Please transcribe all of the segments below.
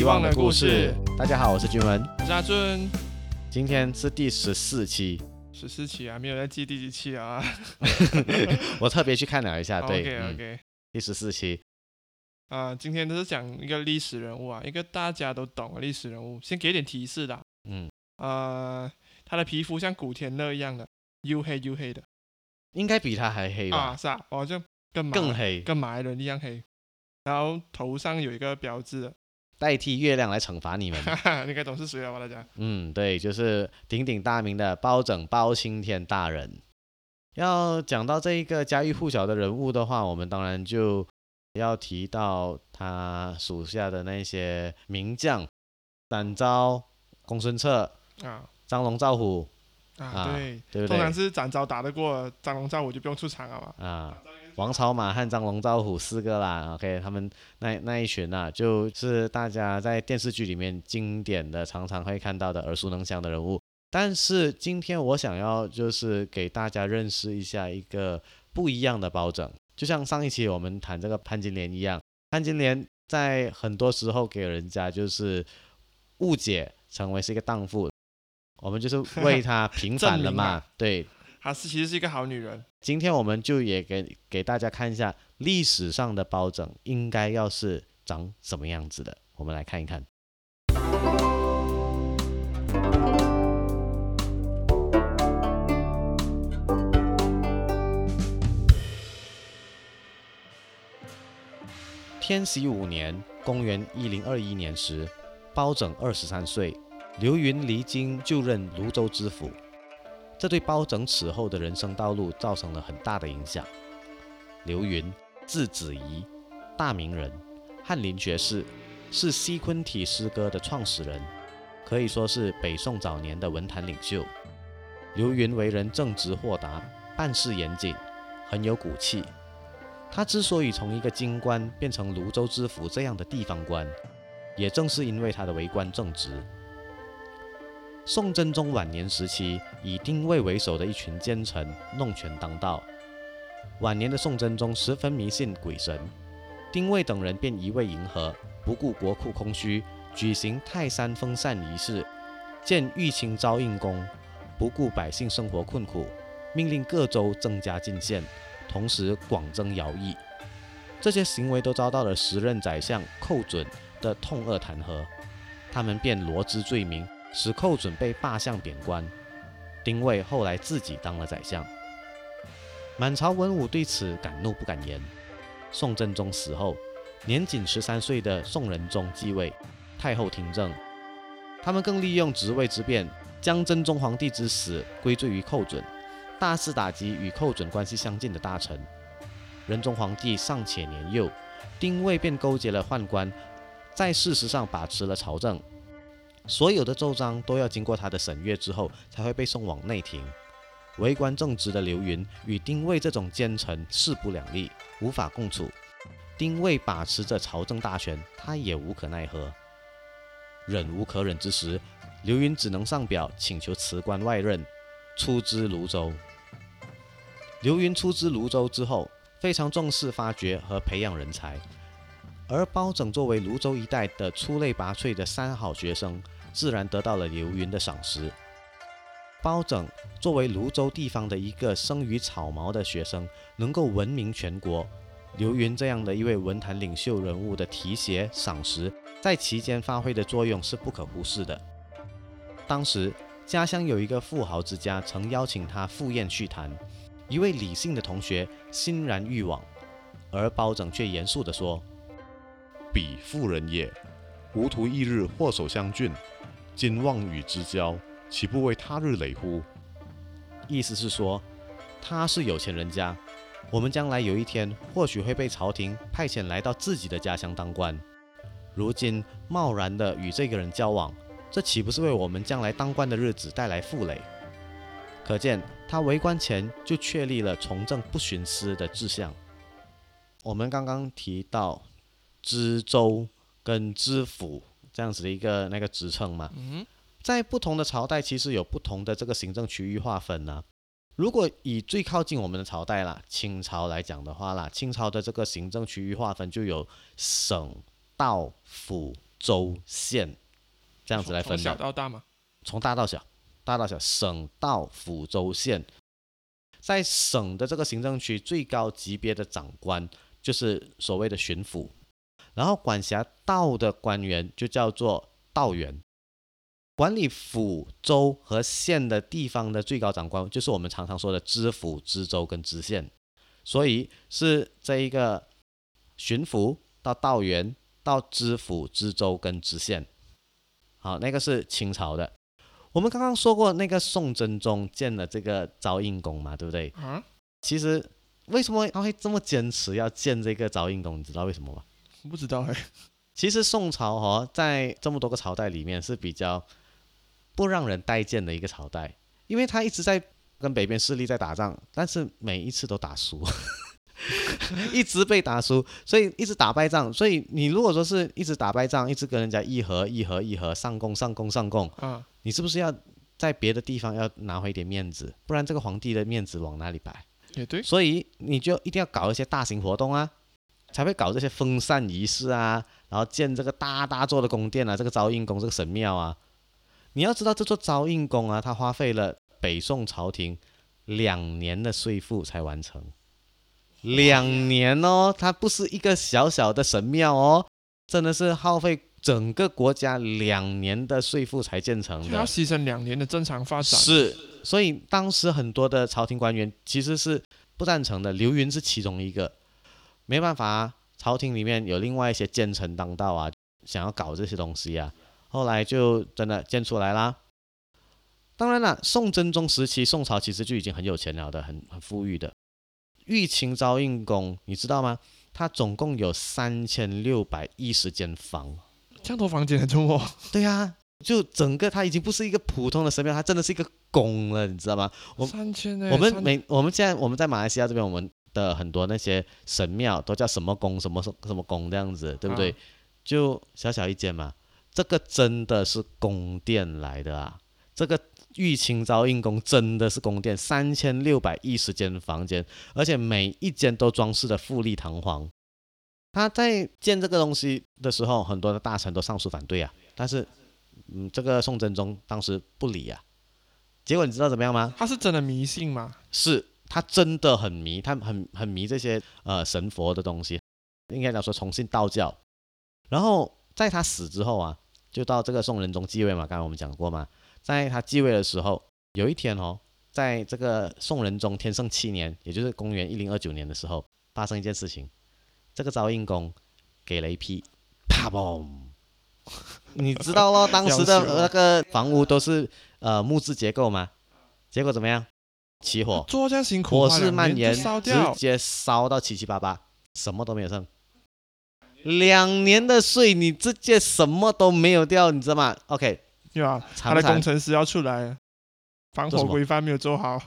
遗忘的故事。大家好，我是君文，我是阿尊。今天是第十四期，十四期啊，没有在记第几期啊。我特别去看了一下，对 OK。第十四期。啊，今天都是讲一个历史人物啊，一个大家都懂的历史人物。先给点提示的，嗯，呃，他的皮肤像古天乐一样的，黝黑黝黑的应该比他还黑啊，吧？是啊，哦，就跟马更黑，跟马来人一样黑。然后头上有一个标志的，代替月亮来惩罚你们。你该懂是谁了吧？大家嗯，对，就是鼎鼎大名的包拯包青天大人。要讲到这一个家喻户晓的人物的话，我们当然就要提到他属下的那些名将：展昭、公孙策、啊张龙赵虎，啊，啊对，对不通常对？是展昭打得过张龙赵虎就不用出场了嘛。啊，王朝马汉、张龙赵虎四个啦，OK，他们那那一群啊，就是大家在电视剧里面经典的、常常会看到的耳熟能详的人物。但是今天我想要就是给大家认识一下一个不一样的包拯，就像上一期我们谈这个潘金莲一样，潘金莲在很多时候给人家就是误解成为是一个荡妇，我们就是为她平反了嘛，对，她是其实是一个好女人。今天我们就也给给大家看一下历史上的包拯应该要是长什么样子的，我们来看一看。天禧五年（公元一零二一年）时，包拯二十三岁，刘云离京就任泸州知府。这对包拯此后的人生道路造成了很大的影响。刘云，字子仪，大名人，翰林学士，是西昆体诗歌的创始人，可以说是北宋早年的文坛领袖。刘云为人正直豁达，办事严谨，很有骨气。他之所以从一个京官变成泸州知府这样的地方官，也正是因为他的为官正直。宋真宗晚年时期，以丁谓为首的一群奸臣弄权当道。晚年的宋真宗十分迷信鬼神，丁谓等人便一味迎合，不顾国库空虚，举行泰山封禅仪式，建玉清昭应宫，不顾百姓生活困苦，命令各州增加进献，同时广征徭役。这些行为都遭到了时任宰相寇准的痛恶弹劾，他们便罗织罪名，使寇准被罢相贬官。丁谓后来自己当了宰相。满朝文武对此敢怒不敢言。宋真宗死后，年仅十三岁的宋仁宗继位，太后听政。他们更利用职位之便，将真宗皇帝之死归罪于寇准，大肆打击与寇准关系相近的大臣。仁宗皇帝尚且年幼，丁谓便勾结了宦官，在事实上把持了朝政。所有的奏章都要经过他的审阅之后，才会被送往内廷。为官正直的刘云与丁谓这种奸臣势不两立，无法共处。丁谓把持着朝政大权，他也无可奈何。忍无可忍之时，刘云只能上表请求辞官外任，出知泸州。刘云出知泸州之后，非常重视发掘和培养人才，而包拯作为泸州一带的出类拔萃的三好学生，自然得到了刘云的赏识。包拯作为泸州地方的一个生于草茅的学生，能够闻名全国。刘云这样的一位文坛领袖人物的提携赏识，在其间发挥的作用是不可忽视的。当时家乡有一个富豪之家，曾邀请他赴宴叙谈，一位李姓的同学欣然欲往，而包拯却严肃地说彼妇人也，吾图一日祸首相郡，今望与之交，岂不为他日累乎？：“意思是说，他是有钱人家，我们将来有一天或许会被朝廷派遣来到自己的家乡当官。如今贸然的与这个人交往，这岂不是为我们将来当官的日子带来负累？可见他为官前就确立了从政不徇私的志向。我们刚刚提到知州跟知府这样子的一个那个职称嘛，嗯在不同的朝代，其实有不同的这个行政区域划分呢、如果以最靠近我们的朝代啦，清朝来讲的话啦，清朝的这个行政区域划分就有省、道、府、州、县这样子来分从小，到。大吗。从大到小，大到小，省、道、府、州、县，在省的这个行政区最高级别的长官就是所谓的巡抚，然后管辖道的官员就叫做道员。管理府、州和县的地方的最高长官，就是我们常常说的知府、知州跟知县，所以是这一个巡抚到道员到知府、知州跟知县。好，那个是清朝的。我们刚刚说过，那个宋真宗建了这个昭应宫嘛，对不对？啊，其实为什么他会这么坚持要建这个昭应宫？你知道为什么吗？不知道哎。其实宋朝哦，在这么多个朝代里面是比较不让人待见的一个朝代，因为他一直在跟北边势力在打仗，但是每一次都打输，一直被打输，所以一直打败仗。所以你如果说是一直打败仗，一直跟人家议和议和议和上贡上贡上贡，啊，你是不是要在别的地方要拿回一点面子？不然这个皇帝的面子往哪里摆？也对。所以你就一定要搞一些大型活动啊，才会搞这些封禅仪式啊，然后建这个大大座的宫殿啊，这个昭应宫这个神庙啊。你要知道这座昭应宫啊，它花费了北宋朝廷两年的税赋才完成，两年哦，它不是一个小小的神庙哦，真的是耗费整个国家两年的税赋才建成的要。牺牲两年的正常发展。是，所以当时很多的朝廷官员其实是不赞成的，刘云是其中一个。没办法啊，朝廷里面有另外一些奸臣当道啊，想要搞这些东西啊，后来就真的建出来啦。当然了，宋真宗时期，宋朝其实就已经很有钱了的，很很富裕的。玉清昭应宫，你知道吗？它总共有三千六百一十间房。这样多房间的中哦。对呀、就整个它已经不是一个普通的神庙，它真的是一个宫了，你知道吗？我三千哎。我们三每我们现在我们在马来西亚这边，我们的很多那些神庙都叫什么宫什么什么宫这样子，对不对？啊就小小一间嘛，这个真的是宫殿来的啊！这个玉清昭应宫真的是宫殿，三千六百一十间房间，而且每一间都装饰的富丽堂皇。他在建这个东西的时候，很多的大臣都上书反对啊，但是，嗯，这个宋真宗当时不理啊。结果你知道怎么样吗？他是真的迷信吗？是他真的很迷，他很很迷这些呃神佛的东西，应该讲说崇信道教。然后在他死之后啊，就到这个宋仁宗继位嘛，刚才我们讲过嘛，在他继位的时候，有一天哦，在这个宋仁宗天圣七年，也就是公元一零二九年的时候，发生一件事情，这个昭应宫给了一批，啪嘣，你知道咯，当时的 那个房屋都是呃木质结构嘛，结果怎么样？起火，做这样辛苦，火势蔓延，直。接烧到七七八八，什么都没有剩。两年的税，你直接什么都没有掉，你知道吗？OK，对吧？他的工程师要出来了，防火规范没有做好。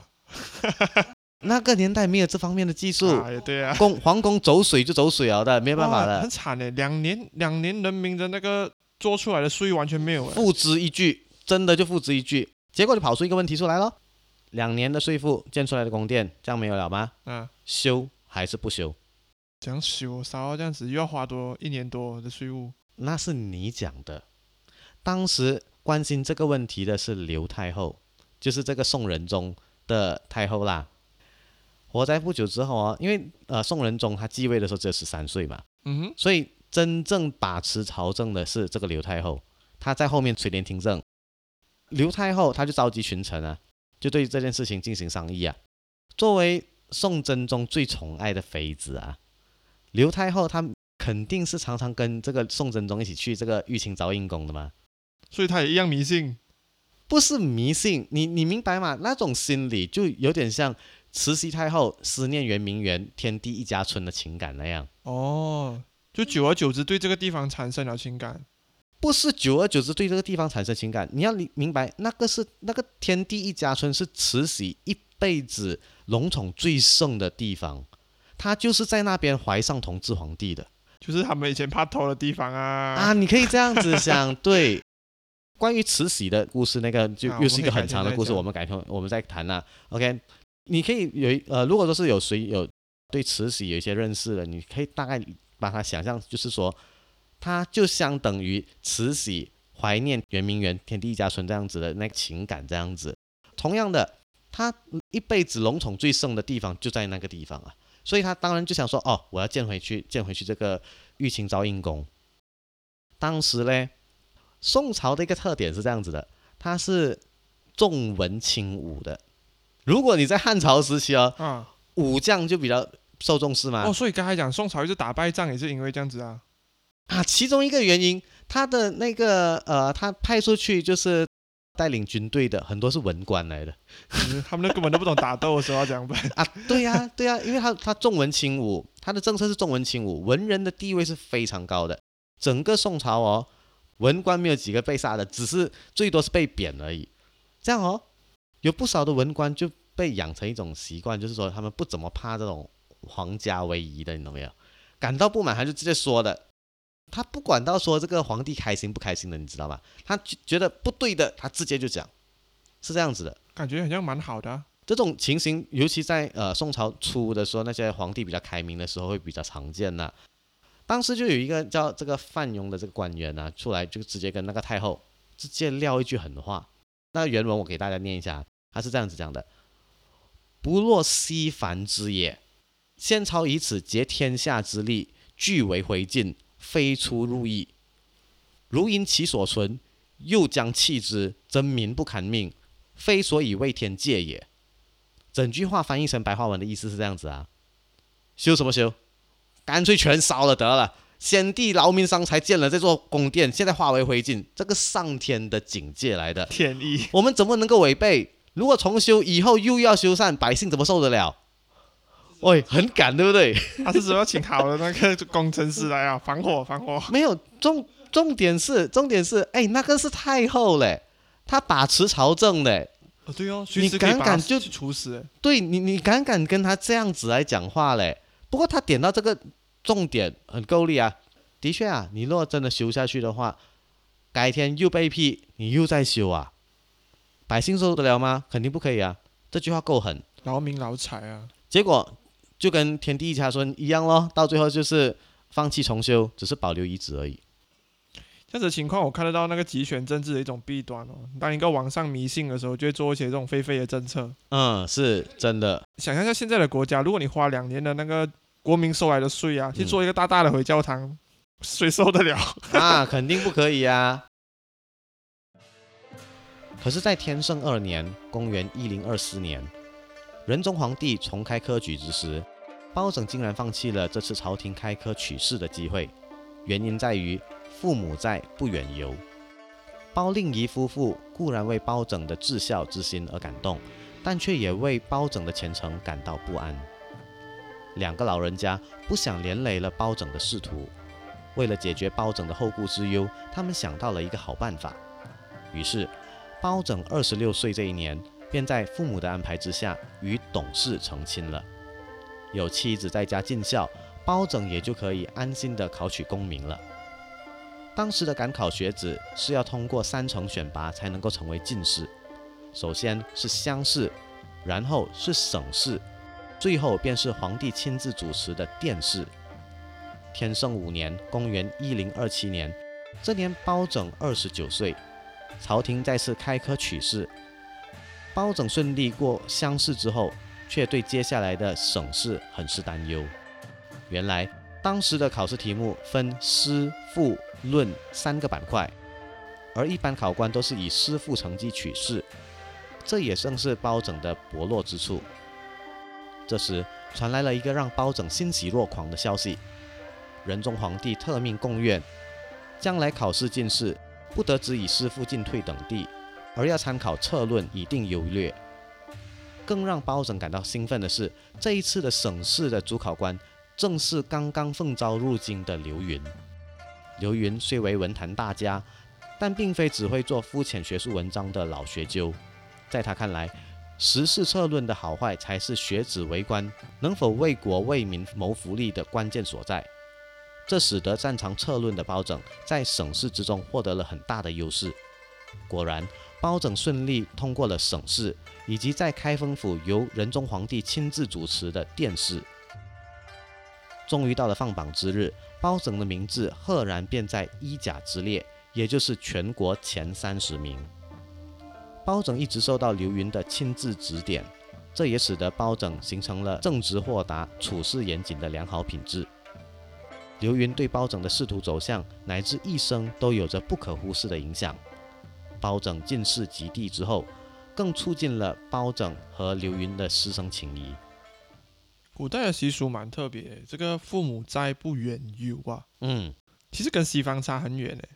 那个年代没有这方面的技术，啊，对啊。宫皇宫走水就走水了的，没办法的很，惨的，两年两年人民的那个做出来的税完全没有哎。付之一炬，真的就付之一炬。结果就跑出一个问题出来了，两年的税负建出来的宫殿，这样没有了吗？啊，修还是不修？这样修烧到这样子又要花多一年多的税务。那是你讲的。当时关心这个问题的是刘太后，就是这个宋仁宗的太后啦。活在不久之后啊，因为呃宋仁宗他继位的时候只有十三岁嘛，嗯哼，所以真正把持朝政的是这个刘太后，她在后面垂帘听政。刘太后她就召集群臣啊，就对这件事情进行商议啊。作为宋真宗最宠爱的妃子啊，刘太后她肯定是常常跟这个宋真宗一起去这个玉清昭应宫的嘛。所以她也一样迷信。不是迷信，你你明白吗？那种心理就有点像慈禧太后思念圆明园天地一家春的情感那样。哦，就久而久之对这个地方产生了情感。不是久而久之对这个地方产生情感，你要明明白，那个是那个天地一家春是慈禧一辈子龙宠最盛的地方，她就是在那边怀上同治皇帝的就是他们以前怕偷的地方啊。啊，你可以这样子想，对。关于慈禧的故事，那个就啊又是一个很长的故事，我们改天我们再谈啦。OK，你可以有呃，如果说是有谁有对慈禧有一些认识的，你可以大概把它想象，就是说它就相等于慈禧怀念圆明园天地一家村这样子的那个情感这样子。同样的，他一辈子龙宠最盛的地方就在那个地方啊，所以他当然就想说，哦，我要建回去，建回去这个玉清昭应宫。当时呢，宋朝的一个特点是这样子的，它是重文轻武的。如果你在汉朝时期哦，啊，武将就比较受重视嘛。哦，所以刚才讲宋朝一直打败仗也是因为这样子啊。啊，其中一个原因，他的那个呃，他派出去就是带领军队的很多是文官来的嗯他们都根本都不懂打斗的时候要怎样办？啊。对呀、对呀、因为他他重文轻武，他的政策是重文轻武，文人的地位是非常高的。整个宋朝哦，文官没有几个被杀的，只是最多是被贬而已。这样哦，有不少的文官就被养成一种习惯，就是说他们不怎么怕这种皇家威仪的，你懂没有？感到不满他就直接说的，他不管到说这个皇帝开心不开心的，你知道吗？他觉觉得不对的，他直接就讲，是这样子的。感觉好像蛮好的啊、这种情形，尤其在呃宋朝初的时候，那些皇帝比较开明的时候，会比较常见呐、当时就有一个叫这个范庸的这个官员啊，出来就直接跟那个太后直接撂一句狠话。那个原文我给大家念一下，他是这样子讲的：“不若西凡之也，先朝以此竭天下之力，俱为回晋，非出入意。如因其所存，又将弃之，则民不堪命，非所以为天戒也。”整句话翻译成白话文的意思是这样子啊，修什么修？干脆全烧了得了。先帝劳民伤财建了这座宫殿，现在化为灰烬，这个上天的警戒来的，天意。我们怎么能够违背？如果重修以后又要修缮，百姓怎么受得了？喂，很赶，对不对？他是说要请好的那个工程师来啊，防火防火。没有重重点是重点是，哎，那个是太后嘞，他把持朝政嘞，哦，对哦，随你敢敢就处死。对你，你敢敢跟他这样子来讲话嘞？不过他点到这个重点很够力啊，的确啊，你若真的修下去的话，改天又被批，你又在修啊，百姓受得了吗？肯定不可以啊。这句话够狠，劳民劳财啊，结果就跟天地一家村一样咯，到最后就是放弃重修，只是保留遗址而已。这样子的情况我看得到那个集权政治的一种弊端哦。当一个网上迷信的时候，就会做一些这种非非的政策。嗯，是真的。想象一下现在的国家，如果你花两年的那个国民收来的税啊，去做一个大大的回教堂，谁受得了？啊，肯定不可以啊。可是，在天圣二年（公元一零二四年），仁宗皇帝重开科举之时，包拯竟然放弃了这次朝廷开科取士的机会。原因在于父母在，不远游。包令仪夫妇固然为包拯的至孝之心而感动，但却也为包拯的前程感到不安。两个老人家不想连累了包拯的仕途，为了解决包拯的后顾之忧，他们想到了一个好办法。于是，包拯二十六岁这一年，便在父母的安排之下与董氏成亲了。有妻子在家尽孝，包拯也就可以安心的考取功名了。当时的赶考学子是要通过三层选拔才能够成为进士，首先是乡试，然后是省试，最后便是皇帝亲自主持的殿试。天圣五年（公元一零二七年），这年包拯二十九岁，朝廷再次开科取士。包拯顺利过乡试之后，却对接下来的省试很是担忧。原来当时的考试题目分诗、赋、论三个板块，而一般考官都是以诗赋成绩取士，这也正是包拯的薄弱之处。这时传来了一个让包拯欣喜若狂的消息：仁宗皇帝特命贡院，将来考试进士不得只以诗赋进退等第，而要参考策论以定优劣。更让包拯感到兴奋的是，这一次的省试的主考官正是刚刚奉诏入京的刘云。刘云虽为文坛大家，但并非只会做肤浅学术文章的老学究。在他看来，时事策论的好坏才是学子为官能否为国为民谋福利的关键所在。这使得擅长策论的包拯在省试之中获得了很大的优势。果然，包拯顺利通过了省试，以及在开封府由仁宗皇帝亲自主持的殿试。终于到了放榜之日，包拯的名字赫然便在一甲之列，也就是全国前三十名。包拯一直受到刘云的亲自指点，这也使得包拯形成了正直豁达、处事严谨的良好品质。刘云对包拯的仕途走向乃至一生都有着不可忽视的影响。包拯进士及第之后，更促进了包拯和刘云的师生情谊。古代的习俗蛮特别，这个父母在不远游啊，嗯，其实跟西方差很远诶。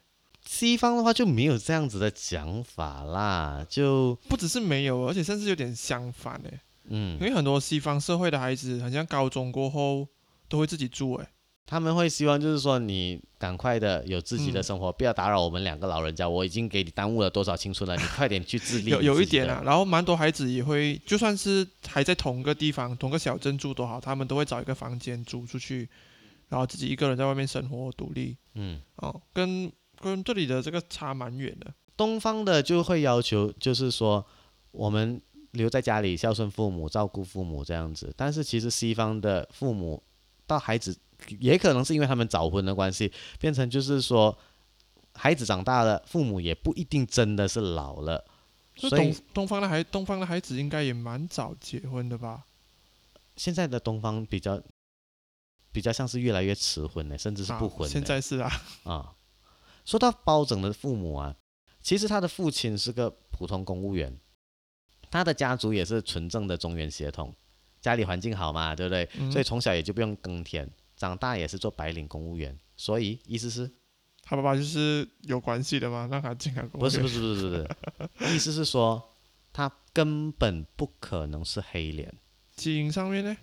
西方的话就没有这样子的讲法啦，就不只是没有，而且甚至有点相反诶。因嗯，为很多西方社会的孩子，好像高中过后都会自己住诶。他们会希望就是说你赶快的有自己的嗯生活，不要打扰我们两个老人家。我已经给你耽误了多少青春了，你快点去自立。有有一点啊啊，，然后蛮多孩子也会，就算是还在同个地方、同个小镇住都好，他们都会找一个房间租出去，然后自己一个人在外面生活独立。嗯，哦，跟跟这里的这个差蛮远的。东方的就会要求就是说我们留在家里孝顺父母、照顾父母这样子，但是其实西方的父母到孩子也可能是因为他们早婚的关系，变成就是说孩子长大了，父母也不一定真的是老了。所以东东方的孩东方的孩子应该也蛮早结婚的吧？现在的东方比较比较像是越来越迟婚呢，甚至是啊不婚的。现在是啊，啊，说到包拯的父母啊，其实他的父亲是个普通公务员，他的家族也是纯正的中原血统，家里环境好嘛，对不对？嗯所以从小也就不用耕田，长大也是做白领公务员。所以意思是？他爸爸就是有关系的嘛，让他进来公务员。不是不是不是不是，意思是说他根本不可能是黑脸，基因上面呢，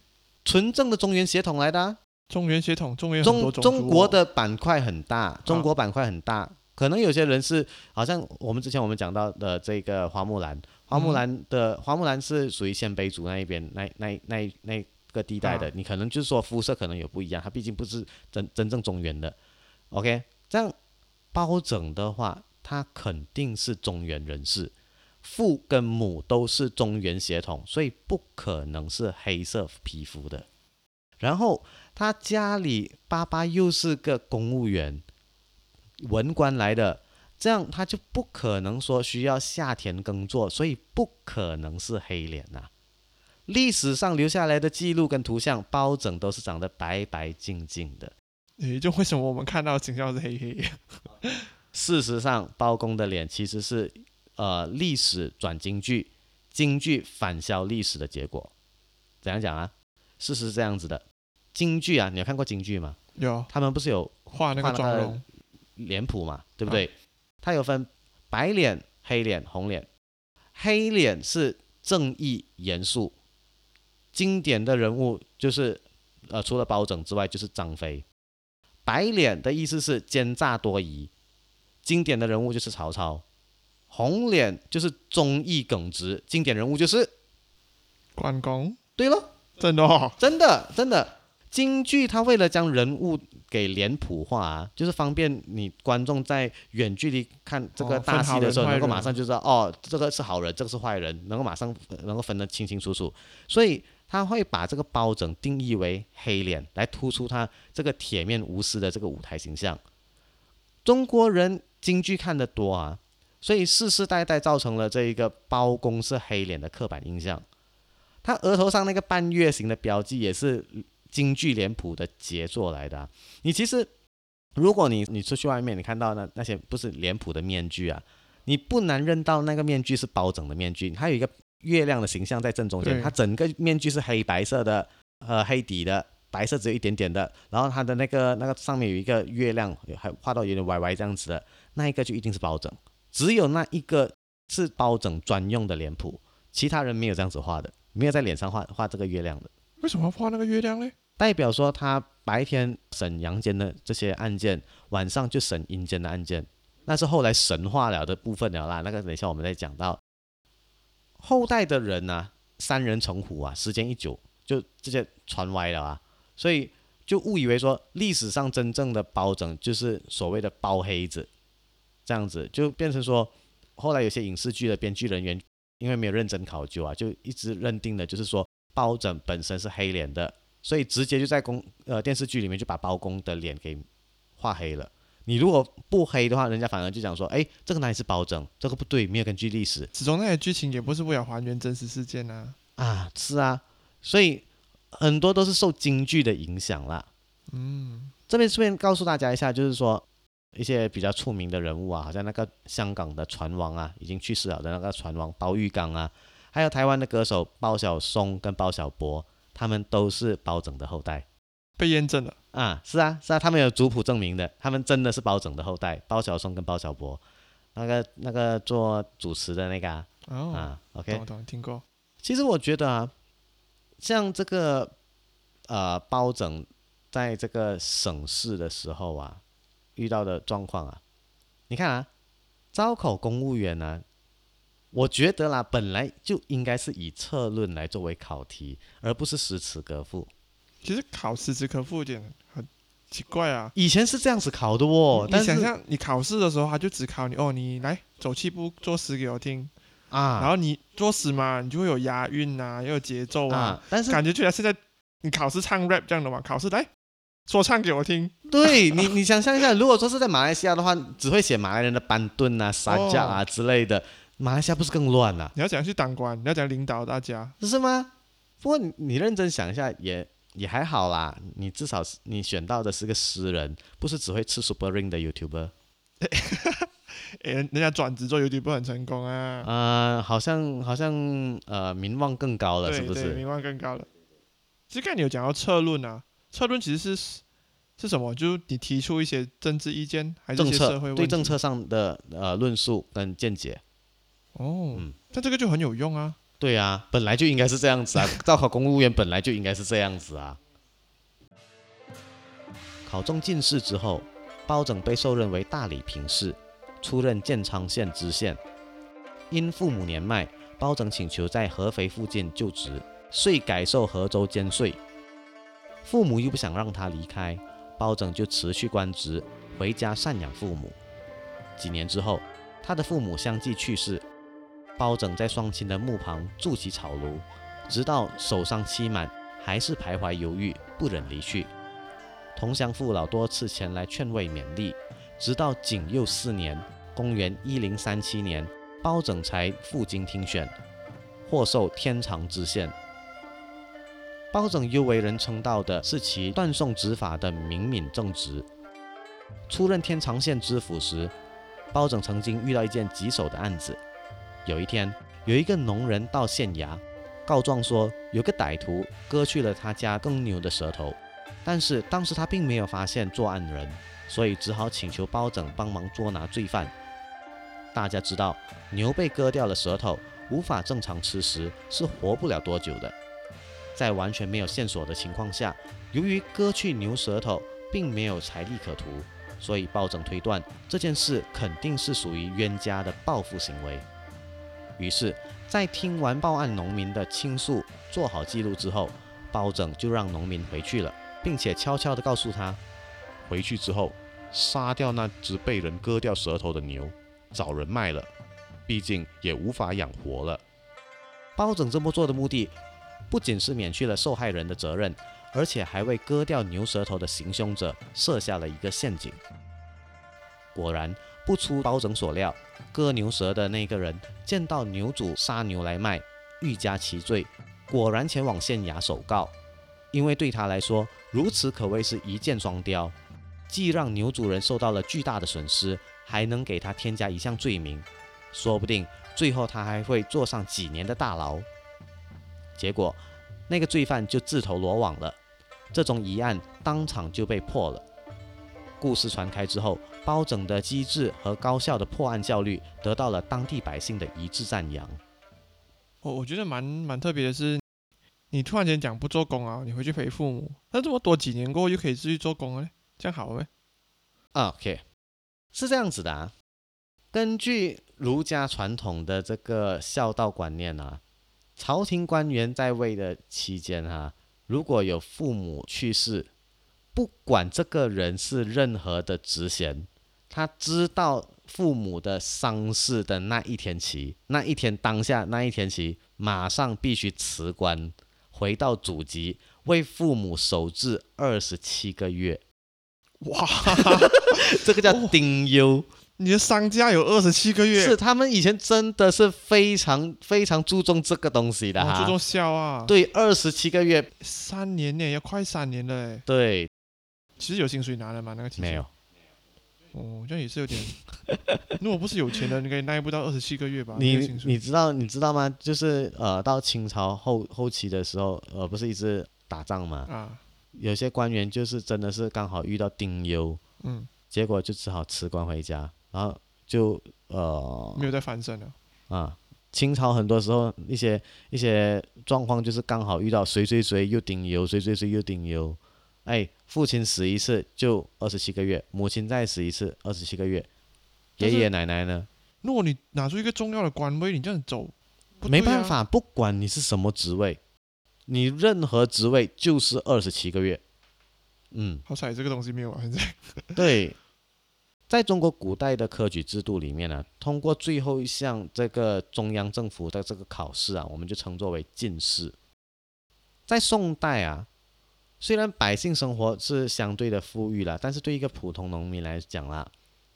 纯正的中原血统来的啊、中原血统，中原中哦。中国的板块很大，中国板块很大，可能有些人是好像我们之前我们讲到的这个花木兰，花木兰的、花木兰是属于鲜卑族那一边那那那那个地带的，啊你可能就是说肤色可能有不一样，它毕竟不是真真正中原的，OK，这样包拯的话，他肯定是中原人士。父跟母都是中原血统，所以不可能是黑色皮肤的。然后他家里爸爸又是个公务员，文官来的，这样他就不可能说需要下田耕作，所以不可能是黑脸呐、历史上留下来的记录跟图像，包拯都是长得白白净净的。诶，就为什么我们看到的形象是黑黑？事实上，包公的脸其实是呃历史转京剧，京剧反销历史的结果。怎样讲啊？事实是这样子的，京剧啊，你有看过京剧吗？有他们不是有画那个个妆容，脸谱嘛，对不对？它有分白脸、黑脸、红脸。黑脸是正义严肃，经典的人物就是呃除了包拯之外就是张飞。白脸的意思是奸诈多疑，经典的人物就是曹操。红脸就是忠义耿直，经典人物就是关公，对了。真的哦，真的真的，京剧它为了将人物给脸谱化、啊，就是方便你观众在远距离看这个哦大戏的时候，能够马上就知道哦，这个是好人，这个是坏人，能够马上呃能够分得清清楚楚。所以他会把这个包拯定义为黑脸，来突出他这个铁面无私的这个舞台形象。中国人京剧看得多啊，所以世世代代造成了这一个包公是黑脸的刻板印象。他额头上那个半月形的标记也是京剧脸谱的杰作来的、你其实，如果你你出去外面，你看到那那些不是脸谱的面具啊，你不难认到那个面具是包拯的面具。它有一个月亮的形象在正中间，它整个面具是黑白色的，呃，黑底的，白色只有一点点的。然后它的那个那个上面有一个月亮，还画到有点歪歪这样子的，那一个就一定是包拯。只有那一个是包拯专用的脸谱，其他人没有这样子画的。没有在脸上画画这个月亮的，为什么要画那个月亮呢？代表说他白天审阳间的这些案件，晚上就审阴间的案件，那是后来神话了的部分了啦。那个等一下我们再讲到。后代的人啊，三人成虎啊，时间一久就直接传歪了啊，所以就误以为说历史上真正的包拯就是所谓的包黑子，这样子就变成说，后来有些影视剧的编剧人员因为没有认真考究啊，就一直认定的就是说包拯本身是黑脸的，所以直接就在公呃电视剧里面就把包公的脸给画黑了。你如果不黑的话，人家反而就讲说，哎，这个哪里是包拯？这个不对，没有根据历史始终那些剧情也不是为了还原真实事件啊。啊，是啊，所以很多都是受京剧的影响啦。嗯，这边顺便告诉大家一下，就是说一些比较出名的人物啊，好像那个香港的船王啊，已经去世了的那个船王包玉刚啊，还有台湾的歌手包小松跟包小柏，他们都是包拯的后代被验证了。啊，是啊，是啊，他们有族谱证明的，他们真的是包拯的后代，包小松跟包小柏，那个那个做主持的那个啊，哦，啊，OK，懂懂听过。其实我觉得啊，像这个呃包拯在这个省市的时候啊，遇到的状况啊，你看啊，招考公务员呢、我觉得啦，本来就应该是以策论来作为考题，而不是诗词歌赋。其实考诗词歌赋有点很奇怪啊。以前是这样子考的哦，你但是想象你考试的时候，他就只考你哦，你来走七步作诗给我听，啊，然后你作诗嘛，你就会有押韵呐、又有节奏啊，啊，但是感觉就像现在你考试唱 rap 这样的嘛，考试来说唱给我听，对你，你想象一下，如果说是在马来西亚的话，只会写马来人的班顿啊、沙架啊之类的，马来西亚不是更乱啊？你要怎样去当官，你要怎样领导大家，是吗？不过你你认真想一下，也也还好啦。你至少是你选到的是个诗人，不是只会吃 Super Ring 的 YouTuber。诶，人人家转职做 YouTube 很成功啊，呃，好像好像呃名望更高了，是不是？名望更高了。其实刚才你有讲到策论啊，策论其实是是什么？就是你提出一些政治意见，还是一些社会？对政策上的呃论述跟见解。哦，嗯但这个就很有用啊。对啊，本来就应该是这样子啊，报考公务员本来就应该是这样子啊。考中进士之后，包拯被受任为大理评事，出任建昌县知县。因父母年迈，包拯请求在合肥附近就职，遂改授河州监税。父母又不想让他离开，包拯就辞去官职，回家赡养父母。几年之后，他的父母相继去世，包拯在双亲的墓旁筑起草庐，直到手上期满，还是徘徊犹豫，不忍离去。同乡父老多次前来劝慰勉励，直到景佑四年（公元一零三七年），包拯才赴京听选，获授天长知县。包拯尤为人称道的是其断送执法的明敏正直。出任天长县知府时，包拯曾经遇到一件棘手的案子。有一天，有一个农人到县衙告状说，有个歹徒割去了他家耕牛的舌头，但是当时他并没有发现作案人，所以只好请求包拯帮忙捉拿罪犯。大家知道，牛被割掉了舌头，无法正常吃食，是活不了多久的。在完全没有线索的情况下，由于割去牛舌头并没有财力可图，所以包拯推断这件事肯定是属于冤家的报复行为。于是，在听完报案农民的倾诉、做好记录之后，包拯就让农民回去了，并且悄悄地告诉他，回去之后，杀掉那只被人割掉舌头的牛，找人卖了，毕竟也无法养活了。包拯这么做的目的，不仅是免去了受害人的责任，而且还为割掉牛舌头的行凶者设下了一个陷阱。果然，不出包拯所料，割牛舌的那个人见到牛主杀牛来卖，欲加其罪，果然前往县衙首告。因为对他来说，如此可谓是一箭双雕，既让牛主人受到了巨大的损失，还能给他添加一项罪名，说不定最后他还会坐上几年的大牢。结果，那个罪犯就自投罗网了，这宗疑案当场就被破了。故事传开之后，包拯的机智和高效的破案效率得到了当地百姓的一致赞扬。我我觉得蛮蛮特别的是，你突然间讲不做工啊，你回去陪父母，那这么多几年过后又可以继续做工了，这样好没？啊 OK，是这样子的啊。根据儒家传统的这个孝道观念啊，朝廷官员在位的期间哈、如果有父母去世，不管这个人是任何的职衔，他知道父母的丧事的那一天起，那一天当下那一天起，马上必须辞官，回到祖籍，为父母守制二十七个月，哇，这个叫哦丁忧。你的丧假有二十七个月，是他们以前真的是非常非常注重这个东西的哈。注重孝啊，，对，二十七个月，三年呢，要快三年了哎。对，其实有薪水拿了吗？那个没有。哦，这样也是有点。如果不是有钱的，你可以耐不到二十七个月吧？你你知道你知道吗？就是呃，到清朝后后期的时候，呃，不是一直打仗嘛，啊，有些官员就是真的是刚好遇到丁忧，嗯，结果就只好辞官回家，然后就呃没有再翻身了。啊，清朝很多时候一些一些状况就是刚好遇到谁谁谁又丁忧，谁谁谁又丁忧，哎，父亲死一次就二十七个月，母亲再死一次二十七个月，爷爷奶奶呢？如果你拿出一个重要的官位，你这样走，没办法，不管你是什么职位，你任何职位就是二十七个月。嗯，好彩这个东西没有啊，现在。对，在中国古代的科举制度里面呢，通过最后一项这个中央政府的这个考试啊，我们就称作为进士。在宋代啊，虽然百姓生活是相对的富裕了，但是对一个普通农民来讲啦，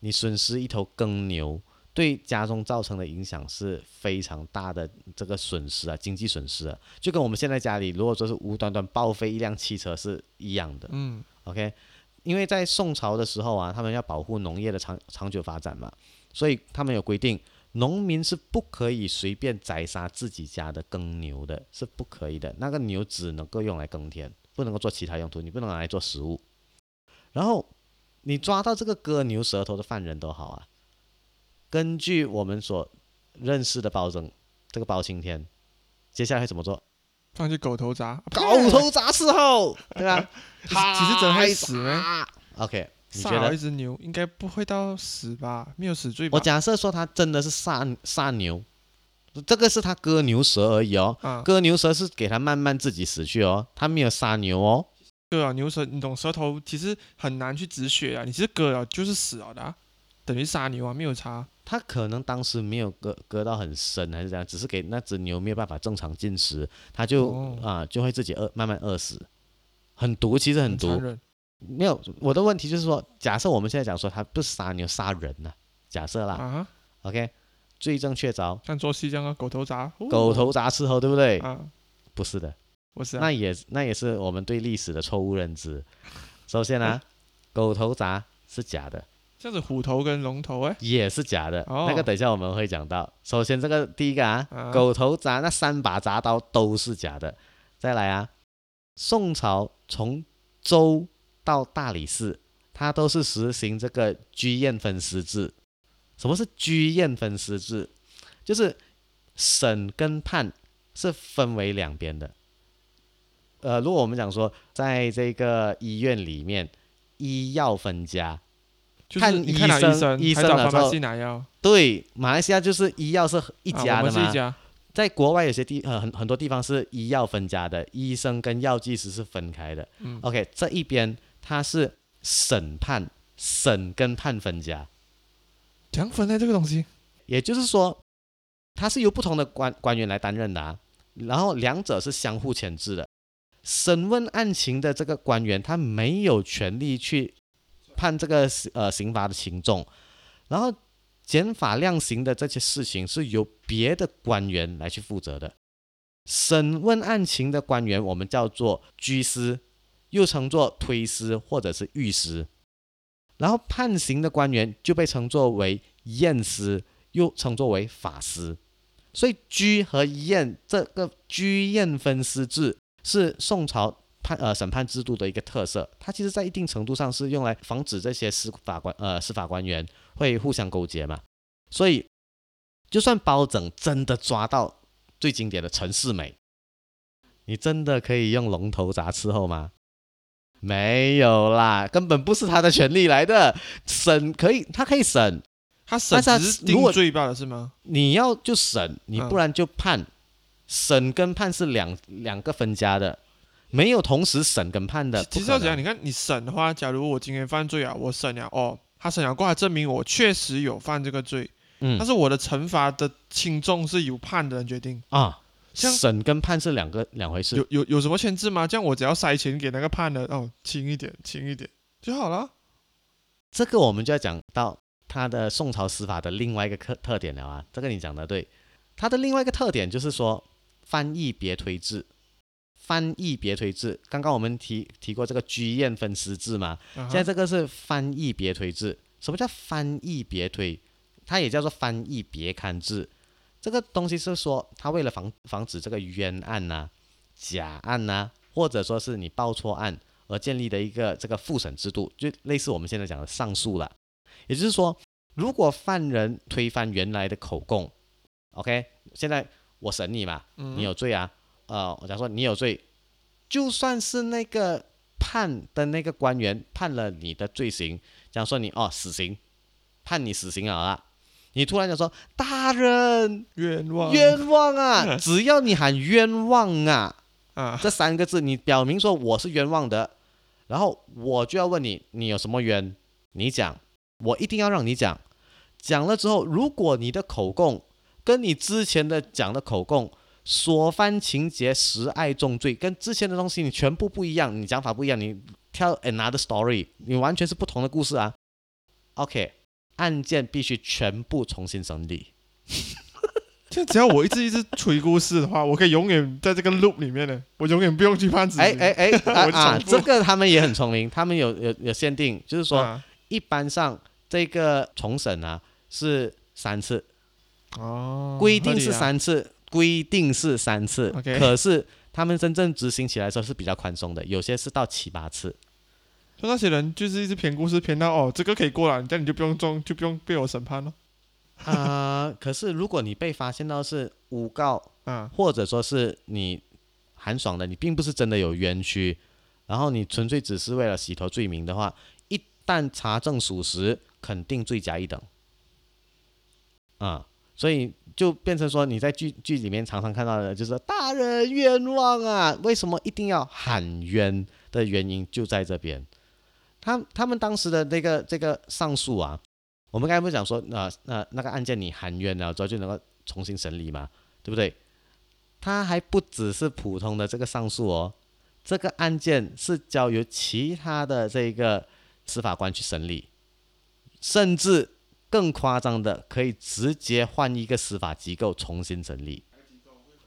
你损失一头耕牛，对家中造成的影响是非常大的这个损失啊，经济损失啊，就跟我们现在家里如果说是无端端报废一辆汽车是一样的。嗯，OK，因为在宋朝的时候啊，他们要保护农业的长长久发展嘛，所以他们有规定，农民是不可以随便宰杀自己家的耕牛的，是不可以的。那个牛只能够用来耕田，不能够做其他用途，你不能拿来做食物。然后你抓到这个割牛舌头的犯人都好啊，根据我们所认识的包拯，这个包青天，接下来会怎么做？放去狗头铡，狗头铡伺候，对吧？他其实真会死吗？OK，你觉杀了得一只牛，应该不会到死吧？没有死罪吧？我假设说他真的是杀杀牛，这个是他割牛舌而已哦，啊，割牛舌是给他慢慢自己死去哦，他没有杀牛哦。对啊牛舌，你懂舌头其实很难去止血啊，你其实割了就是死了的、啊，等于杀牛啊，没有差。他可能当时没有割割到很深还是怎样，只是给那只牛没有办法正常进食，它就哦啊、就会自己饿慢慢饿死，很毒，其实很毒。没有，我的问题就是说，假设我们现在讲说他不是杀牛杀人呐、假设啦、啊，OK，罪证确凿，像做戏这样啊，狗头铡，哦狗头铡伺候，对不对？啊，不是的。不是啊，那也那也是我们对历史的错误认知。首先呢、狗头铡是假的，这样子虎头跟龙头哎，也是假的。哦那个等一下我们会讲到。首先这个第一个啊，啊狗头铡那三把铡刀都是假的。再来啊，宋朝从周到大理寺，它都是实行这个居雁分司制。什么是居验分司制？就是审跟判是分为两边的。呃，如果我们讲说，在这个医院里面，医药分家，就是看医生医生，的时候对，马来西亚就是医药是一啊家的嘛。在国外有些地呃很很多地方是医药分家的，医生跟药剂师是分开的。嗯 OK，这一边它是审判，审跟判分家，怎样分类这个东西？也就是说，它是由不同的官官员来担任的、啊，然后两者是相互牵制的。审问案情的这个官员，他没有权利去判这个呃刑罚的轻重，然后减法量刑的这些事情是由别的官员来去负责的。审问案情的官员，我们叫做居司，又称作推司或者是御司。然后判刑的官员就被称作为验司，又称作为法司。所以拘和验这个拘验分司制是宋朝判呃审判制度的一个特色。它其实在一定程度上是用来防止这些司法官呃司法官员会互相勾结嘛。所以就算包拯真的抓到最经典的陈世美，你真的可以用龙头铡伺候吗？没有啦，根本不是他的权利来的。审可以，他可以审，他审他只是定罪罢了是吗？你要就审，你嗯不然就判。审跟判是两两个分家的，没有同时审跟判的。其实要讲，能你看你审的话，假如我今天犯罪啊，我审了哦，他审了过来证明我确实有犯这个罪，嗯但是我的惩罚的轻重是由判的人决定。啊，像审跟判是两个两回事。有有有什么牵制吗？这样我只要塞钱给那个判的，哦，轻一点，轻一点就好了。这个我们就要讲到他的宋朝司法的另外一个特特点了啊。这个你讲的对，它的另外一个特点就是说翻译别推制。翻译别推制，刚刚我们提提过这个居验分尸制嘛，现在这个是翻译别推制。什么叫翻译别推？它也叫做翻译别刊制。这个东西是说，他为了防防止这个冤案呐、假案呐、或者说是你报错案而建立的一个这个复审制度，就类似我们现在讲的上诉了。也就是说，如果犯人推翻原来的口供，OK，现在我审你嘛，嗯你有罪啊，呃，我假如说你有罪，就算是那个判的那个官员判了你的罪行，假如说你哦死刑，判你死刑好了啦，你突然讲说大人冤枉冤枉啊，只要你喊冤枉啊啊，这三个字，你表明说我是冤枉的，然后我就要问你，你有什么冤？你讲，我一定要让你讲。讲了之后，如果你的口供跟你之前的讲的口供所犯情节实爱重罪，跟之前的东西你全部不一样，你讲法不一样，你跳 another story，你完全是不同的故事啊。OK，案件必须全部重新审理。就只要我一直一直吹故事的话，我可以永远在这个 loop 里面的，我永远不用去判死刑。哎哎哎 啊这个他们也很聪明，他们有有有限定，就是说啊一般上这个重审啊是三次，哦，规定是三次，规定是三次可是他们真正执行起来的时候是比较宽松的，有些是到七八次。就那些人就是一直骗故事骗到哦，这个可以过了，这样你就不用中，就不用被我审判了啊、可是如果你被发现到是诬告，啊。或者说是你寒爽的，你并不是真的有冤屈，然后你纯粹只是为了洗脱罪名的话，一旦查证属实，肯定罪加一等。啊，所以就变成说你在剧剧里面常常看到的，就是大人冤枉啊，为什么一定要喊冤的原因就在这边。他他们当时的那个这个上诉啊，我们刚才不是讲说，那、那那个案件你喊冤了之后就能够重新审理嘛，对不对？他还不只是普通的这个上诉哦，这个案件是交由其他的这个司法官去审理，甚至更夸张的，可以直接换一个司法机构重新审理。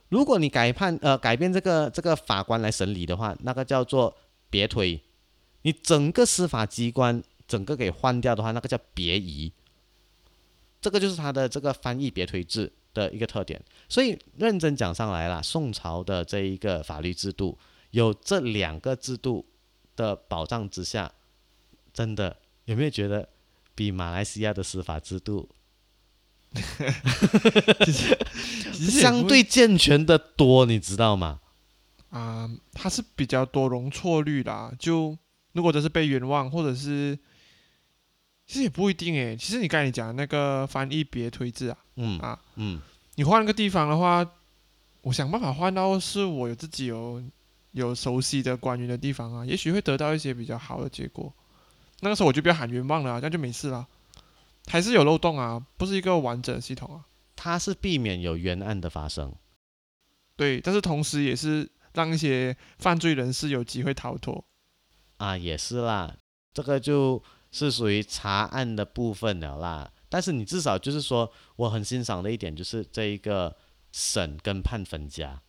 如果你改判呃改变这个这个法官来审理的话，那个叫做别推。你整个司法机关整个给换掉的话，那个叫别移。这个就是它的这个翻译别推制的一个特点。所以认真讲上来啦，宋朝的这一个法律制度有这两个制度的保障之下，真的有没有觉得比马来西亚的司法制度相对健全的多？你知道吗？啊、它是比较多容错率啦。就如果这是被冤枉，或者是其实也不一定诶。其实你刚才讲的那个翻译别推字啊，嗯啊嗯，你换个地方的话，我想办法换到是我有自己有有熟悉的官员的地方啊，也许会得到一些比较好的结果。那个时候我就不要喊冤枉了啊、这样就没事了。还是有漏洞啊，不是一个完整的系统啊。它是避免有冤案的发生。对，但是同时也是让一些犯罪人士有机会逃脱。啊，也是啦，这个就是属于查案的部分了啦。但是你至少就是说，我很欣赏的一点就是这一个审跟判分家，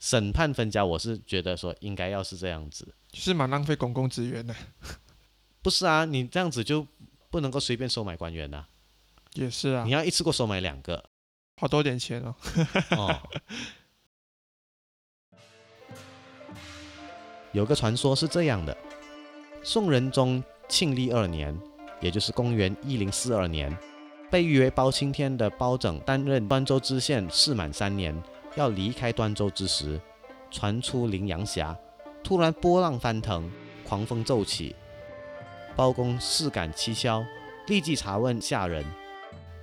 审判分家，我是觉得说应该要是这样子。就是蛮浪费公共资源的，不是啊，你这样子就不能够随便收买官员呐、也是啊你，要一次过收买两个花多点钱哦。哦。有个传说是这样的：宋仁宗庆历二年，也就是公元一零四二年，被誉为包青天的包拯担任端州知县事满三年，要离开端州之时，传出羚羊峡，突然波浪翻腾，狂风骤起。包公事感蹊跷，立即查问下人，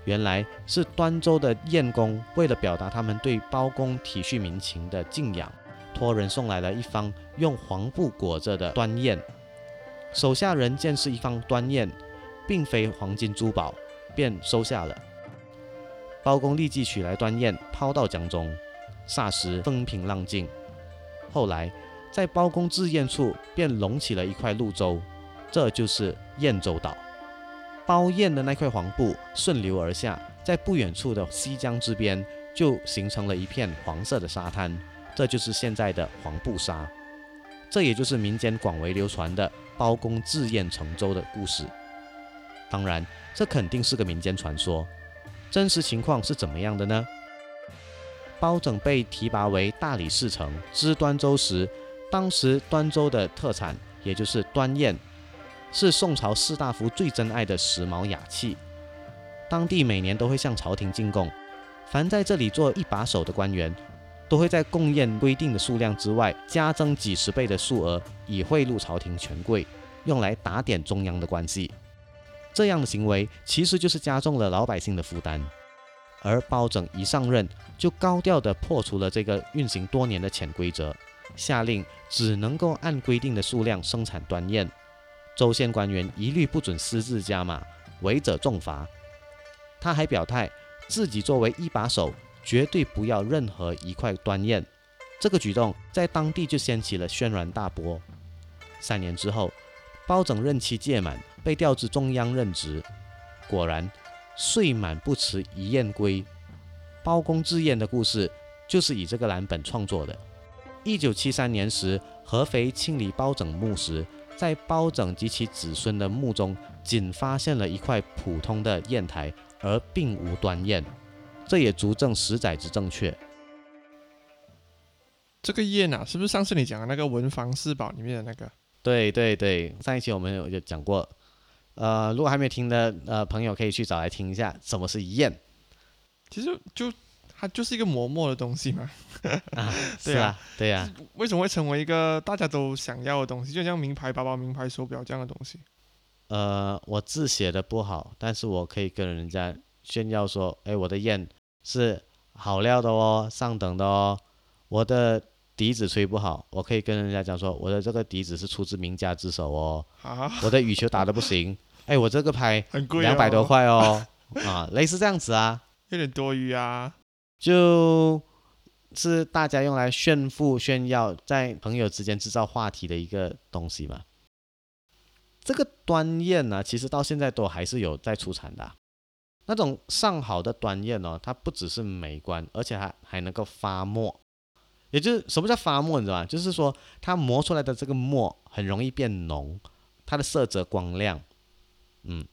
原来是端州的晏公为了表达他们对包公体恤民情的敬仰，托人送来了一方用黄布裹着的端砚。手下人见是一方端砚，并非黄金珠宝，便收下了。包公立即取来端砚，抛到江中。霎时风平浪静。后来，在包公自堰处便隆起了一块陆洲，这就是堰洲岛。包砚的那块黄布顺流而下，在不远处的西江之边就形成了一片黄色的沙滩，这就是现在的黄布沙。这也就是民间广为流传的包公自堰成舟的故事。当然，这肯定是个民间传说，真实情况是怎么样的呢？包拯被提拔为大理寺丞知端州时，当时端州的特产也就是端砚，是宋朝士大夫最珍爱的时髦雅器，当地每年都会向朝廷进贡。凡在这里做一把手的官员，都会在贡宴规定的数量之外，加增几十倍的数额，以贿赂朝廷权贵，用来打点中央的关系。这样的行为其实就是加重了老百姓的负担。而包拯一上任，就高调地破除了这个运行多年的潜规则，下令只能够按规定的数量生产端砚，州县官员一律不准私自加码，违者重罚。他还表态，自己作为一把手，绝对不要任何一块端砚。这个举动在当地就掀起了轩然大波。三年之后，包拯任期届满，被调至中央任职。果然。岁满不辞一砚归，包公自雁的故事就是以这个蓝本创作的。一九七三年时，合肥清理包拯墓时，在包拯及其子孙的墓中，仅发现了一块普通的砚台，而并无端砚，这也足证十载之正确。这个砚啊，是不是上次你讲的那个文房四宝里面的那个？对对对，上一期我们有有讲过。呃，如果还没有听的呃朋友，可以去找来听一下什么是砚。其实就它就是一个磨墨的东西嘛。啊，是啊，对呀。为什么会成为一个大家都想要的东西？就像名牌包包、名牌手表这样的东西。呃，我字写的不好，但是我可以跟人家炫耀说，哎，我的砚是好料的哦，上等的哦。我的笛子吹不好，我可以跟人家讲说，我的这个笛子是出自名家之手哦。啊。我的羽球打得不行。哎，我这个拍很贵，两百多块哦，啊，类似这样子啊，有点多余啊，就是大家用来炫富炫耀，在朋友之间制造话题的一个东西嘛。这个端砚呢，其实到现在都还是有在出产的，那种上好的端砚哦，它不只是美观，而且还还能够发墨，也就是什么叫发墨，你知道吧？就是说它磨出来的这个墨很容易变浓，它的色泽光亮。嗯，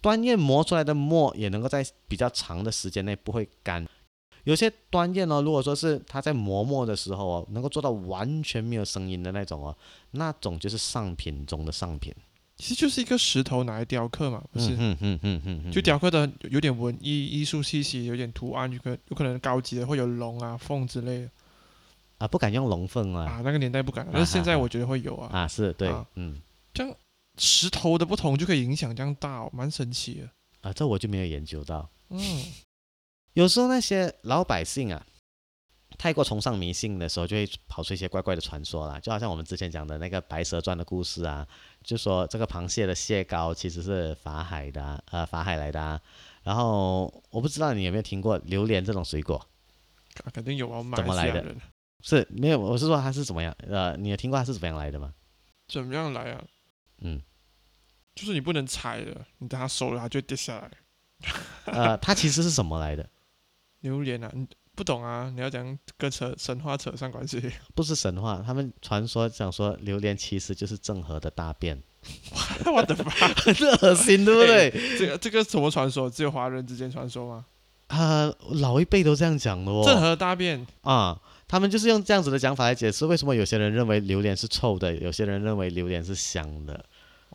端砚磨出来的墨也能够在比较长的时间内不会干。有些端砚哦，如果说是它在磨墨的时候哦，能够做到完全没有声音的那种哦，那种就是上品中的上品。其实就是一个石头拿来雕刻嘛，不是？嗯嗯嗯嗯嗯。就雕刻的有点文艺艺术气息，有点图案，有可有可能高级的会有龙啊凤之类的。啊，不敢用龙凤啊。啊，那个年代不敢，但是现在我觉得会有啊。啊，是对，嗯。这样。石头的不同就可以影响这样大，哦，蛮神奇的啊！这我就没有研究到。嗯，有时候那些老百姓啊，太过崇尚迷信的时候，就会跑出一些怪怪的传说啦。就好像我们之前讲的那个《白蛇传》的故事啊，就说这个螃蟹的蟹膏其实是法海的，呃，法海来的。啊。然后我不知道你有没有听过榴莲这种水果？肯定有啊，怎么来的？是没有，我是说它是怎么样？呃，你有听过它是怎么样来的吗？怎么样来啊？嗯，就是你不能踩的，你等它熟了，它就跌下来。呃，它其实是什么来的？榴莲啊，你不懂啊？你要讲跟扯神话扯上关系？不是神话，他们传说讲说榴莲其实就是郑和的大便。我的妈，这恶心，对不对？这个这个什么传说？只有华人之间传说吗？啊，老一辈都这样讲的哦。郑和大便啊。他们就是用这样子的讲法来解释为什么有些人认为榴莲是臭的，有些人认为榴莲是香的。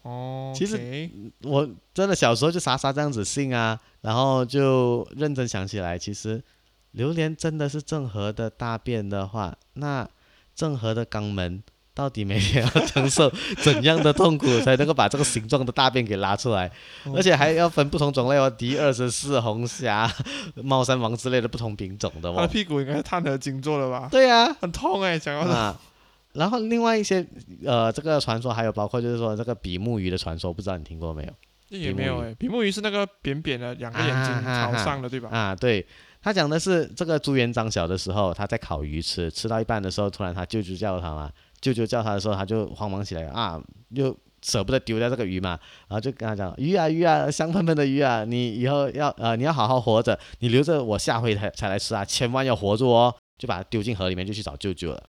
哦，其实我真的小时候就傻傻这样子信啊，然后就认真想起来，其实榴莲真的是郑和的大便的话，那郑和的肛门。到底每天要承受怎样的痛苦才能够把这个形状的大便给拉出来？而且还要分不同种类哦，第二十四、红虾、猫山王之类的不同品种的哦。他的屁股应该是钛合金做的吧？对呀，很痛哎，讲到那。然后另外一些呃，这个传说还有包括就是说这个比目鱼的传说，不知道你听过没有？也没有哎，比目鱼是那个扁扁的，两个眼睛朝上的，对吧？啊，对。他讲的是这个朱元璋小的时候，他在烤鱼吃，吃到一半的时候，突然他舅舅叫他嘛，舅舅叫他的时候，他就慌忙起来啊，又舍不得丢掉这个鱼嘛，然后就跟他讲鱼啊鱼啊，香喷喷的鱼啊，你以后要呃你要好好活着，你留着我下回才才来吃啊，千万要活住哦，就把它丢进河里面，就去找舅舅了。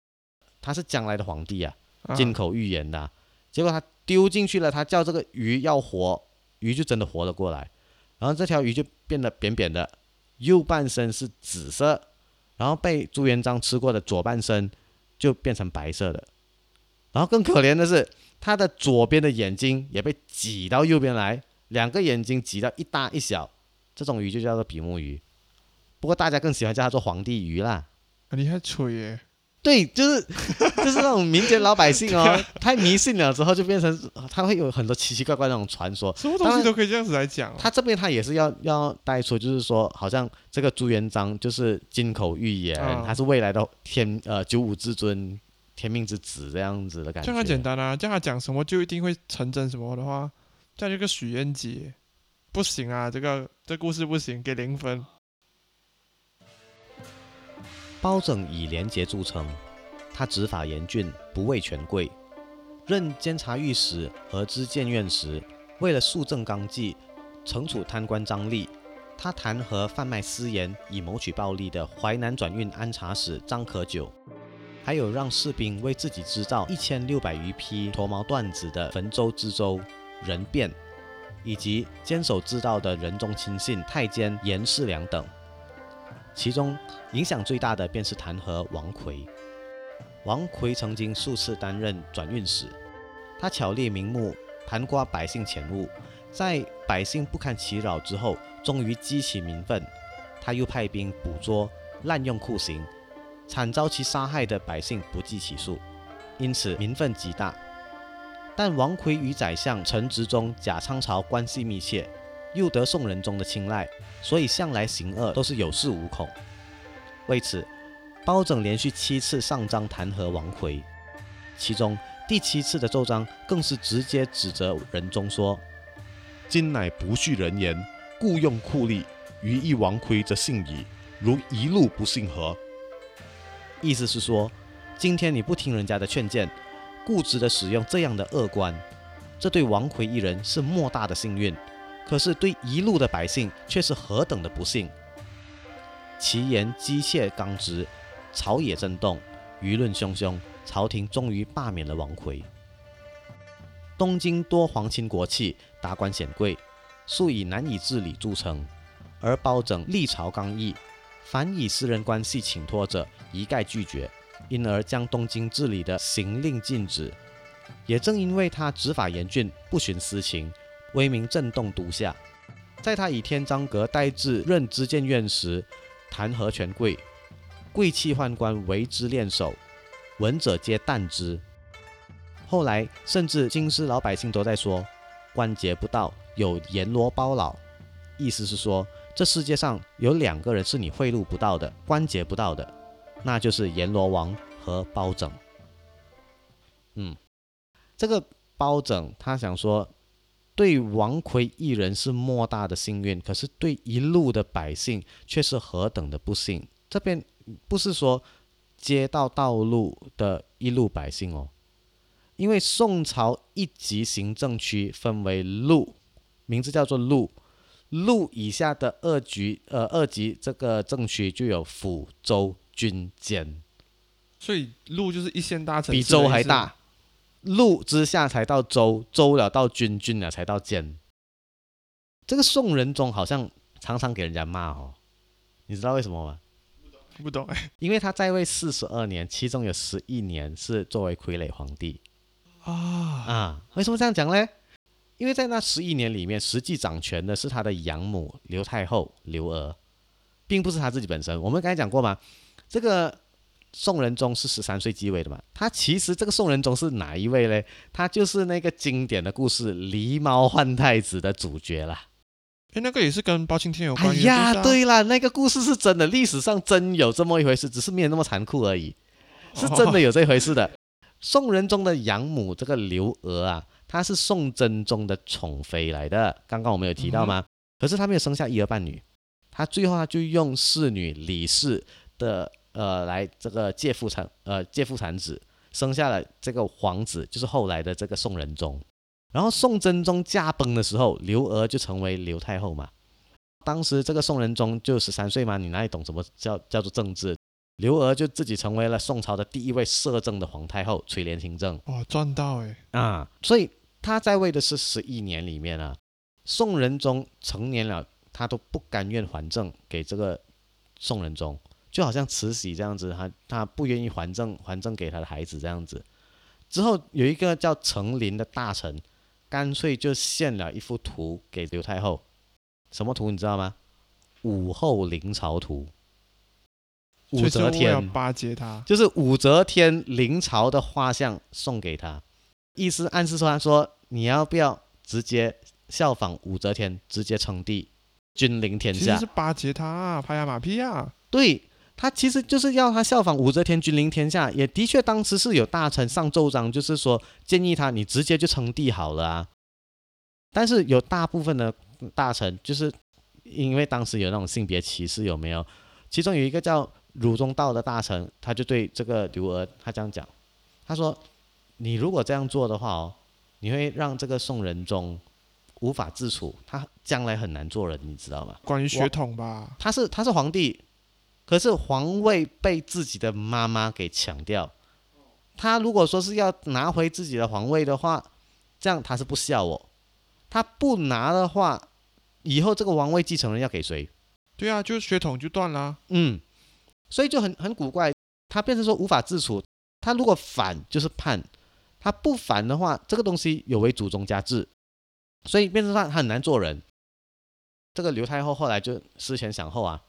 他是将来的皇帝啊，啊。金口玉言的啊、结果他丢进去了，他叫这个鱼要活，鱼就真的活了过来，然后这条鱼就变得扁扁的，右半身是紫色，然后被朱元璋吃过的左半身就变成白色的，然后更可怜的是，他的左边的眼睛也被挤到右边来，两个眼睛挤到一大一小，这种鱼就叫做比目鱼，不过大家更喜欢叫它做皇帝鱼啦。啊你还吹耶？对，就是 就是那种民间老百姓哦，太迷信了之后就变成他会有很多奇奇怪怪那种传说。什么东西都可以这样子来讲、哦。他这边他也是要要带出，就是说好像这个朱元璋就是金口玉言，啊他是未来的天呃九五至尊、天命之子这样子的感觉。这样很简单啊，叫他讲什么就一定会成真什么的话，这样这个许愿节不行啊，这个这故事不行，给零分。包拯以廉洁著称，他执法严峻，不畏权贵。任监察御史和知谏院时，为了肃正纲纪，惩处贪官张力，他弹劾贩卖私盐以谋取暴利的淮南转运安察使张可久，还有让士兵为自己织造一千六百余匹驼毛缎子的汾州知州任变，以及坚守之道的仁宗亲信太监严世良等。其中影响最大的便是弹劾王奎。王奎曾经数次担任转运使，他巧立名目，盘刮百姓钱物，在百姓不堪其扰之后，终于激起民愤。他又派兵捕捉、滥用酷刑，惨遭其杀害的百姓不计其数，因此民愤极大。但王奎与宰相陈执中、贾昌朝关系密切，又得宋仁宗的青睐，所以向来行恶都是有恃无恐。为此，包拯连续七次上章弹劾王奎，其中第七次的奏章更是直接指责仁宗说今乃不恤人言，故用酷吏，于一王魁则信矣。如一路不信何？：“意思是说，今天你不听人家的劝谏，固执地使用这样的恶官，这对王奎一人是莫大的幸运，可是对一路的百姓却是何等的不幸。”其言机切刚直，朝野震动，舆论汹汹，朝廷终于罢免了王奎。东京多皇亲国戚、达官显贵，素以难以治理著称，而包拯历朝刚毅，凡以私人关系请托者，一概拒绝，因而将东京治理的行令禁止。也正因为他执法严峻，不徇私情，威名震动都下。在他以天章阁代至任知谏院时，弹劾权贵，贵戚宦官为之练手，闻者皆惮之。后来甚至京师老百姓都在说，关节不到，有阎罗包老，意思是说，这世界上有两个人是你贿赂不到的，关节不到的，那就是阎罗王和包拯。嗯，这个包拯他想说，对王魁一人是莫大的幸运，可是对一路的百姓却是何等的不幸。这边不是说街道道路的一路百姓哦，因为宋朝一级行政区分为路，名字叫做路，路以下的二级呃二级这个政区就有府、州、军、监，所以路就是一线大城市，比州还大。。路之下才到州，州了到军，军了才到监。这个宋仁宗好像常常给人家骂哦，你知道为什么吗？不懂哎 因为他在位四十二年，其中有十一年是作为傀儡皇帝啊，啊。为什么这样讲呢？因为在那十一年里面，实际掌权的是他的养母刘太后刘娥，并不是他自己本身。我们刚才讲过嘛，这个宋仁宗是十三岁继位的嘛，他其实这个宋仁宗是哪一位呢？他就是那个经典的故事《狸猫换太子》的主角啦。哎，那个也是跟包青天有哎关系。呀，啊，对啦，那个故事是真的，历史上真有这么一回事，只是没有那么残酷而已，是真的有这回事的。宋仁宗的养母这个刘娥啊，她是宋真宗的宠妃来的，刚刚我们有提到吗？可是她没有生下一儿半女，她最后她就用侍女李氏的呃来这个借腹产呃借腹产子，生下了这个皇子，就是后来的这个宋仁宗。然后宋真宗驾崩的时候，刘娥就成为刘太后嘛。当时这个宋仁宗就十三岁嘛，你哪里懂什么叫叫做政治？刘娥就自己成为了宋朝的第一位摄政的皇太后，垂帘听政哇，赚到哎！啊。所以他在位的是十一年里面啊，宋仁宗成年了，他都不甘愿还政给这个宋仁宗，就好像慈禧这样子，她她不愿意还政还政给她的孩子这样子。之后有一个叫程琳的大臣，干脆就献了一幅图给刘太后。什么图你知道吗？武后临朝图。武则天巴结他，就是武则天临朝的画像送给他，意思暗示说他说你要不要直接效仿武则天，直接称帝，君临天下其实是？巴结他啊，拍他马屁啊。对他其实就是要他效仿武则天，君临天下。也的确当时是有大臣上奏章，就是说建议他你直接就称帝好了啊。但是有大部分的大臣就是因为当时有那种性别歧视，有没有？其中有一个叫汝中道的大臣，他就对这个刘娥他这样讲，他说：“你如果这样做的话哦，你会让这个宋仁宗无法自处，他将来很难做人，你知道吗？”关于血统吧，他是他是皇帝，可是皇位被自己的妈妈给抢掉。他如果说是要拿回自己的皇位的话，这样他是不孝哦。他不拿的话，以后这个王位继承人要给谁？对啊，就是血统就断了。嗯，所以就很很古怪，他变成说无法自处。他如果反就是叛，他不反的话，这个东西有违祖宗家制，所以变成他他很难做人。这个刘太后后来就思前想后啊，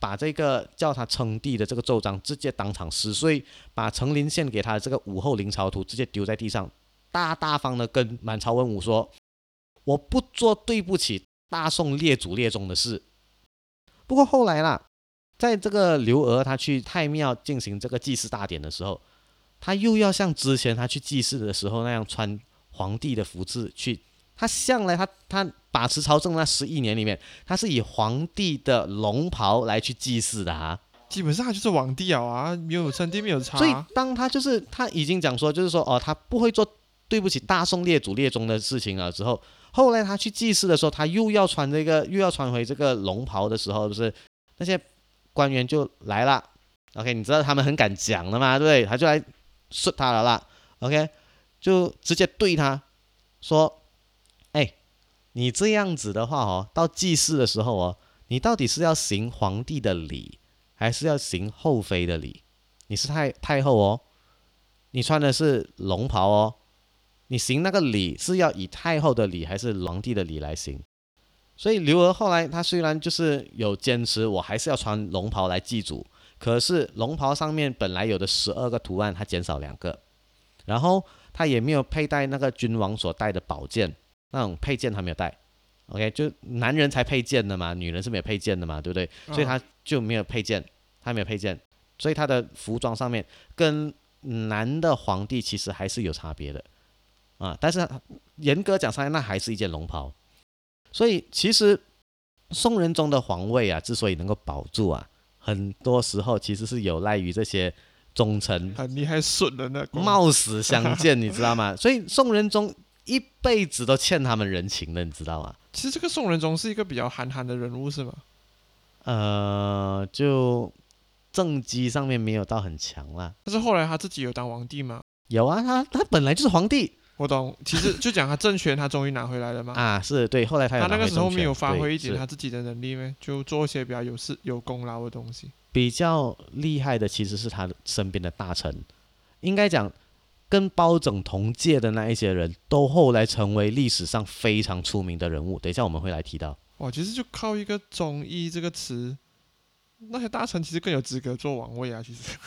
把这个叫他称帝的这个奏章直接当场撕碎，把程林献给他的这个武后临朝图直接丢在地上，大大方的跟满朝文武说：“我不做对不起大宋列祖列宗的事。”不过后来啦，在这个刘娥她去太庙进行这个祭祀大典的时候，她又要像之前她去祭祀的时候那样穿皇帝的服饰去。她向来他他把持朝政那十一年里面，他是以皇帝的龙袍来去祭祀的啊。基本上他就是皇帝了啊，没有称帝没有差所以啊。当他就是他已经讲说，就是说哦，他不会做对不起大宋列祖列宗的事情了之后，后来他去祭祀的时候，他又要穿这个又要穿回这个龙袍的时候，不是那些官员就来了，OK，你知道他们很敢讲的嘛，对不对？他就来说他了啦，OK，就直接对他说，哎，你这样子的话哦，到祭祀的时候哦，你到底是要行皇帝的礼，还是要行后妃的礼？你是太太后哦，你穿的是龙袍哦，你行那个礼是要以太后的礼还是皇帝的礼来行？所以刘娥后来她虽然就是有坚持，我还是要穿龙袍来祭祖，可是龙袍上面本来有的十二个图案，她减少两个，然后她也没有佩戴那个君王所戴的宝剑，那种配件他没有带。OK，就男人才配件的嘛，女人是没有配件的嘛，对不对？所以啊他就没有配件，他没有配件，所以他的服装上面跟男的皇帝其实还是有差别的啊。但是严格讲上来，那还是一件龙袍。所以其实宋仁宗的皇位啊，之所以能够保住啊，很多时候其实是有赖于这些忠臣很厉害，顺的那个冒死相见，你知道吗？所以宋仁宗一辈子都欠他们人情的，你知道吗？其实这个宋仁宗是一个比较憨憨的人物，是吗？呃，就政绩上面没有到很强啦。但是后来他自己有当皇帝吗？有啊，他他本来就是皇帝我懂，其实就讲他政权，他终于拿回来了嘛。啊，是对。后来他有他那个时候没有发挥一点他自己的能力咩？就做一些比较有事有功劳的东西。比较厉害的其实是他的身边的大臣，应该讲跟包拯同届的那一些人都后来成为历史上非常出名的人物。等一下我们会来提到。哇，其实就靠一个“忠义”这个词，那些大臣其实更有资格做王位啊。其实，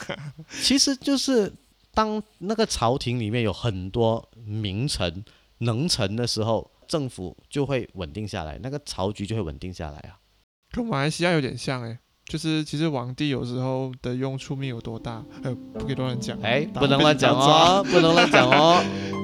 其实就是当那个朝廷里面有很多名臣能臣的时候，政府就会稳定下来，那个朝局就会稳定下来啊。跟马来西亚有点像诶，就是其实网帝有时候的用处没有多大，呃，不给多人讲。哎，打不能乱讲哦，不能乱讲哦。